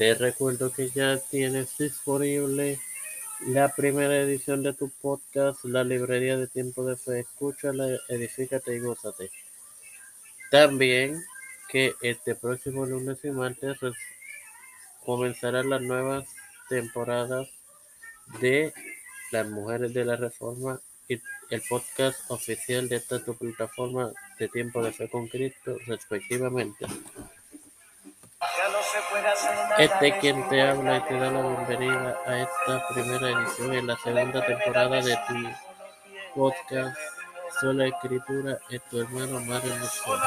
Te recuerdo que ya tienes disponible la primera edición de tu podcast, La Librería de Tiempo de Fe. Escúchala, edifícate y gózate. También que este próximo lunes y martes comenzarán las nuevas temporadas de Las Mujeres de la Reforma y el podcast oficial de esta tu plataforma de Tiempo de Fe con Cristo, respectivamente. Este quien te habla y te da la bienvenida a esta primera edición en la segunda temporada de tu podcast Sola Escritura es tu hermano Mario Muxón.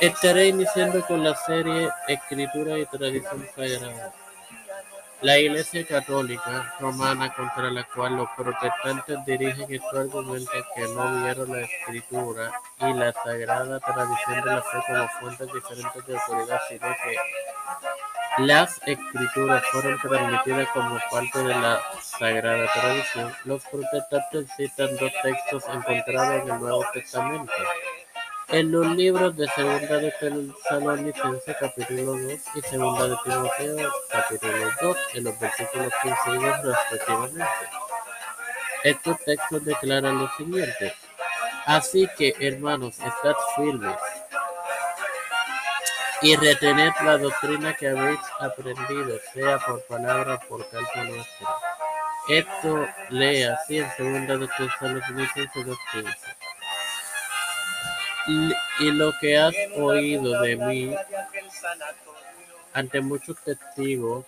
Estaré iniciando con la serie Escritura y Tradición Sagrada. La Iglesia Católica Romana contra la cual los protestantes dirigen estos argumentos que no vieron la Escritura y la Sagrada Tradición de la Fe como fuentes diferentes de autoridad, sino que las Escrituras fueron transmitidas como parte de la Sagrada Tradición. Los protestantes citan dos textos encontrados en el Nuevo Testamento. En los libros de Segunda de Tesalonicenses capítulo 2 y Segunda de Timoteo capítulo 2 en los versículos 15 y 2 respectivamente. Estos textos declaran lo siguiente. Así que, hermanos, estad firmes y retened la doctrina que habéis aprendido, sea por palabra o por carta nuestra. Esto lea así en Segunda de Tesalonicenses 2.15 y lo que has oído de mí ante muchos testigos,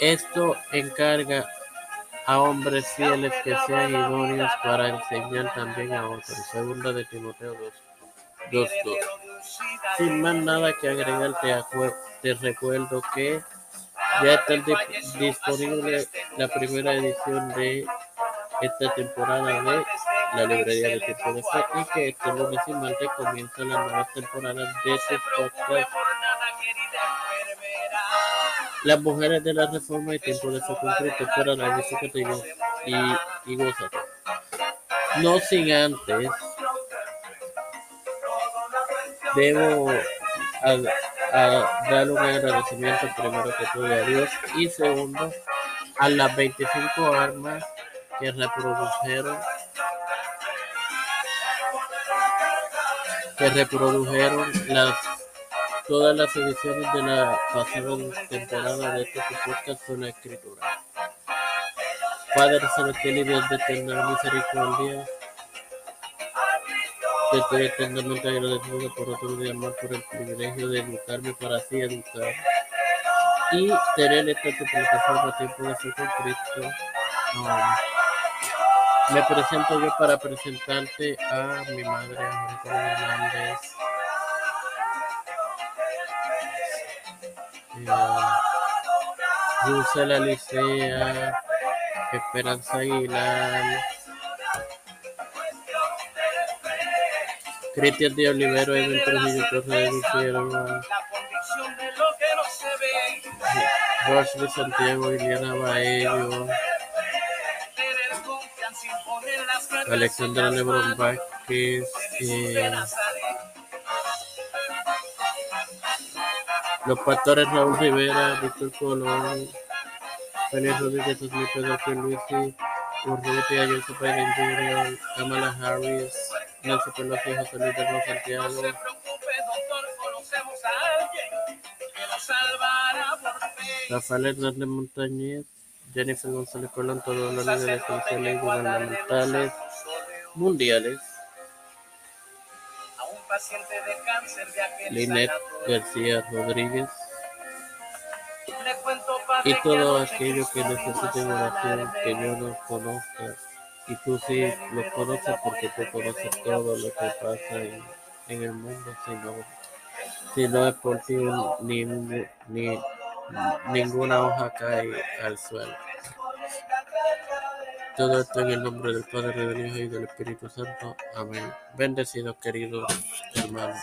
esto encarga a hombres fieles que sean idóneos para enseñar también a otros. Segunda de Timoteo 2, Sin más nada que agregar, te, recuerdo que ya está disponible la primera edición de esta temporada de la librería de tiempo de fe y que este lunes y martes comienzan las nuevas temporadas de su podcast. Las mujeres de la reforma y tiempo de fe concreto para la y, y gózate. No sin antes debo a, dar un agradecimiento primero que todo a Dios y segundo a las 25 armas que reprodujeron que reprodujeron las todas las ediciones de la pasada temporada de este podcast con la escritura. Padre celestial y Dios de eterna misericordia, te estoy eternamente agradecido por otro día más por el privilegio de educarme para así educar y tener esta tu plataforma tiempo de fe con Cristo. Me presento yo para presentarte a mi madre, Angélica Hernández. Eh, La Licea, Esperanza Aguilar, Cristian de Olivero, Edwin Trujillo Torres de Lucero, de Santiago, Liliana Baello, Alexandra Lebron Vázquez, eh, los pastores Raúl Rivera, Víctor Colón, Félix Rodríguez Smith, Pedro Luisi, Urrutia, Joseph Jr., Kamala Harris, Nancy Pelosi, José Luis de Santiago, Rafael Hernández Montañez, Jennifer González Colón, todos los líderes sociales y gubernamentales mundiales. Linet García Rodríguez y todo aquello que necesiten oración que yo no conozca y tú sí lo conoces porque tú conoces todo lo que pasa en, el mundo si no, si no es por ti ni, ni ninguna hoja cae al suelo. Todo esto en el nombre del Padre, del Hijo y del Espíritu Santo. Amén. Bendecidos, queridos hermanos.